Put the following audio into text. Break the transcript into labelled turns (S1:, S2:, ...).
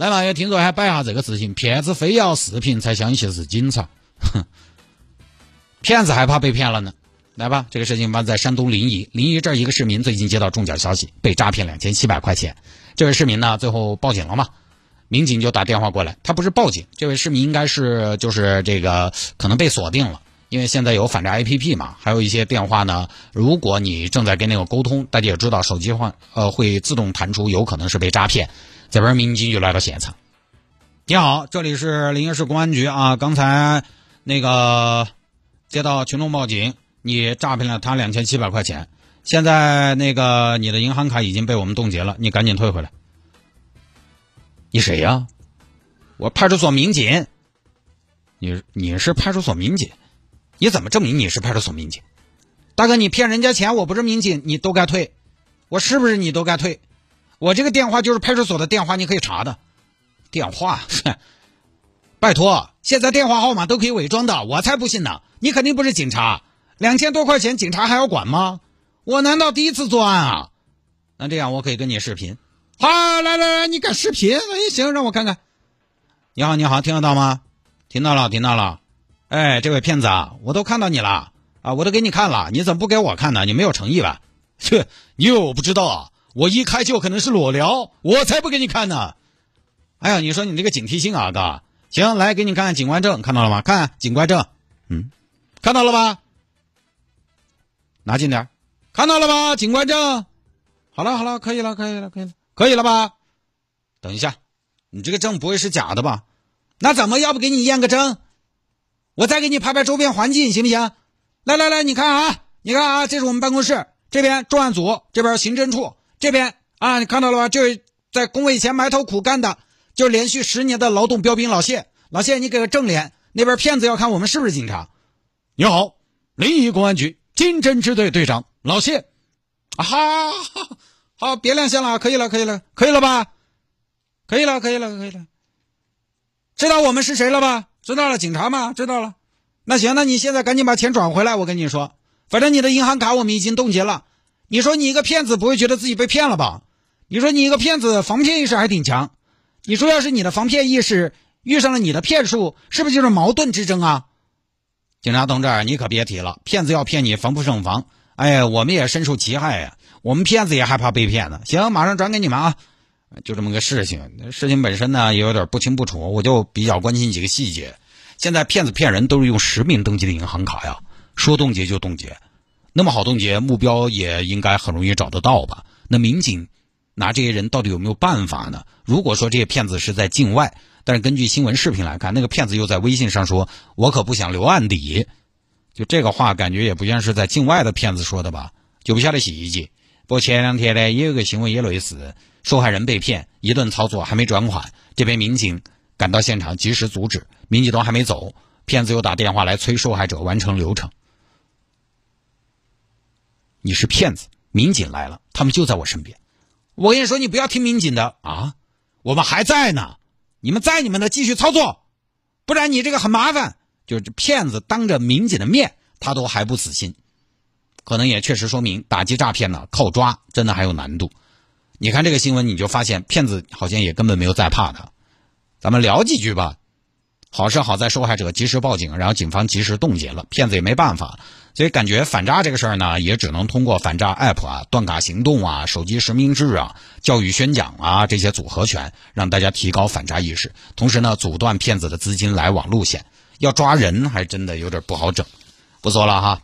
S1: 来嘛，有听众还摆下这个事情，骗子非要视频才相信是警察，哼，骗子还怕被骗了呢。来吧，这个事情发生在山东临沂，临沂这儿一个市民最近接到中奖消息，被诈骗两千七百块钱。这位市民呢，最后报警了嘛？民警就打电话过来，他不是报警，这位市民应该是就是这个可能被锁定了，因为现在有反诈 APP 嘛，还有一些电话呢，如果你正在跟那个沟通，大家也知道手机话呃会自动弹出，有可能是被诈骗。这边民警就来到现场，你好，这里是临沂市公安局啊，刚才那个接到群众报警，你诈骗了他两千七百块钱，现在那个你的银行卡已经被我们冻结了，你赶紧退回来。你谁呀？我派出所民警。你你是派出所民警？你怎么证明你是派出所民警？大哥，你骗人家钱，我不是民警，你都该退。我是不是你都该退？我这个电话就是派出所的电话，你可以查的。电话，拜托，现在电话号码都可以伪装的，我才不信呢。你肯定不是警察，两千多块钱，警察还要管吗？我难道第一次作案啊？那这样，我可以跟你视频。好，来来来，你敢视频？那也行，让我看看。你好，你好，听得到吗？听到了，听到了。哎，这位骗子啊，我都看到你了啊，我都给你看了，你怎么不给我看呢？你没有诚意吧？切，你以为我不知道啊？我一开就可能是裸聊，我才不给你看呢。哎呀，你说你这个警惕性啊，哥。行，来给你看看警官证，看到了吗？看警官证，嗯，看到了吧？拿近点，看到了吧？警官证。好了好了，可以了可以了可以了。可以了吧？等一下，你这个证不会是假的吧？那怎么要不给你验个证？我再给你拍拍周边环境，行不行？来来来，你看啊，你看啊，这是我们办公室，这边重案组，这边刑侦处，这边啊，你看到了吧？就是在工位前埋头苦干的，就连续十年的劳动标兵老谢。老谢，你给个正脸。那边骗子要看我们是不是警察。你好，临沂公安局经侦支队队长老谢。啊哈。好，别亮相了，可以了，可以了，可以了吧？可以了，可以了，可以了。知道我们是谁了吧？知道了，警察嘛，知道了。那行，那你现在赶紧把钱转回来。我跟你说，反正你的银行卡我们已经冻结了。你说你一个骗子不会觉得自己被骗了吧？你说你一个骗子防骗意识还挺强。你说要是你的防骗意识遇上了你的骗术，是不是就是矛盾之争啊？警察同志，你可别提了，骗子要骗你防不胜防。哎，我们也深受其害呀。我们骗子也害怕被骗呢。行，马上转给你们啊。就这么个事情，事情本身呢也有点不清不楚，我就比较关心几个细节。现在骗子骗人都是用实名登记的银行卡呀，说冻结就冻结，那么好冻结，目标也应该很容易找得到吧？那民警拿这些人到底有没有办法呢？如果说这些骗子是在境外，但是根据新闻视频来看，那个骗子又在微信上说：“我可不想留案底。”就这个话，感觉也不像是在境外的骗子说的吧？就不晓得细节。不过前两天呢，也有个新闻也类似，受害人被骗，一顿操作还没转款，这边民警赶到现场及时阻止，民警都还没走，骗子又打电话来催受害者完成流程。你是骗子，民警来了，他们就在我身边。我跟你说，你不要听民警的啊，我们还在呢，你们在你们的继续操作，不然你这个很麻烦。就是骗子当着民警的面，他都还不死心。可能也确实说明打击诈骗呢，靠抓真的还有难度。你看这个新闻，你就发现骗子好像也根本没有在怕他。咱们聊几句吧。好是好在受害者及时报警，然后警方及时冻结了，骗子也没办法。所以感觉反诈这个事儿呢，也只能通过反诈 app 啊、断卡行动啊、手机实名制啊、教育宣讲啊这些组合拳，让大家提高反诈意识，同时呢，阻断骗子的资金来往路线。要抓人还真的有点不好整。不说了哈。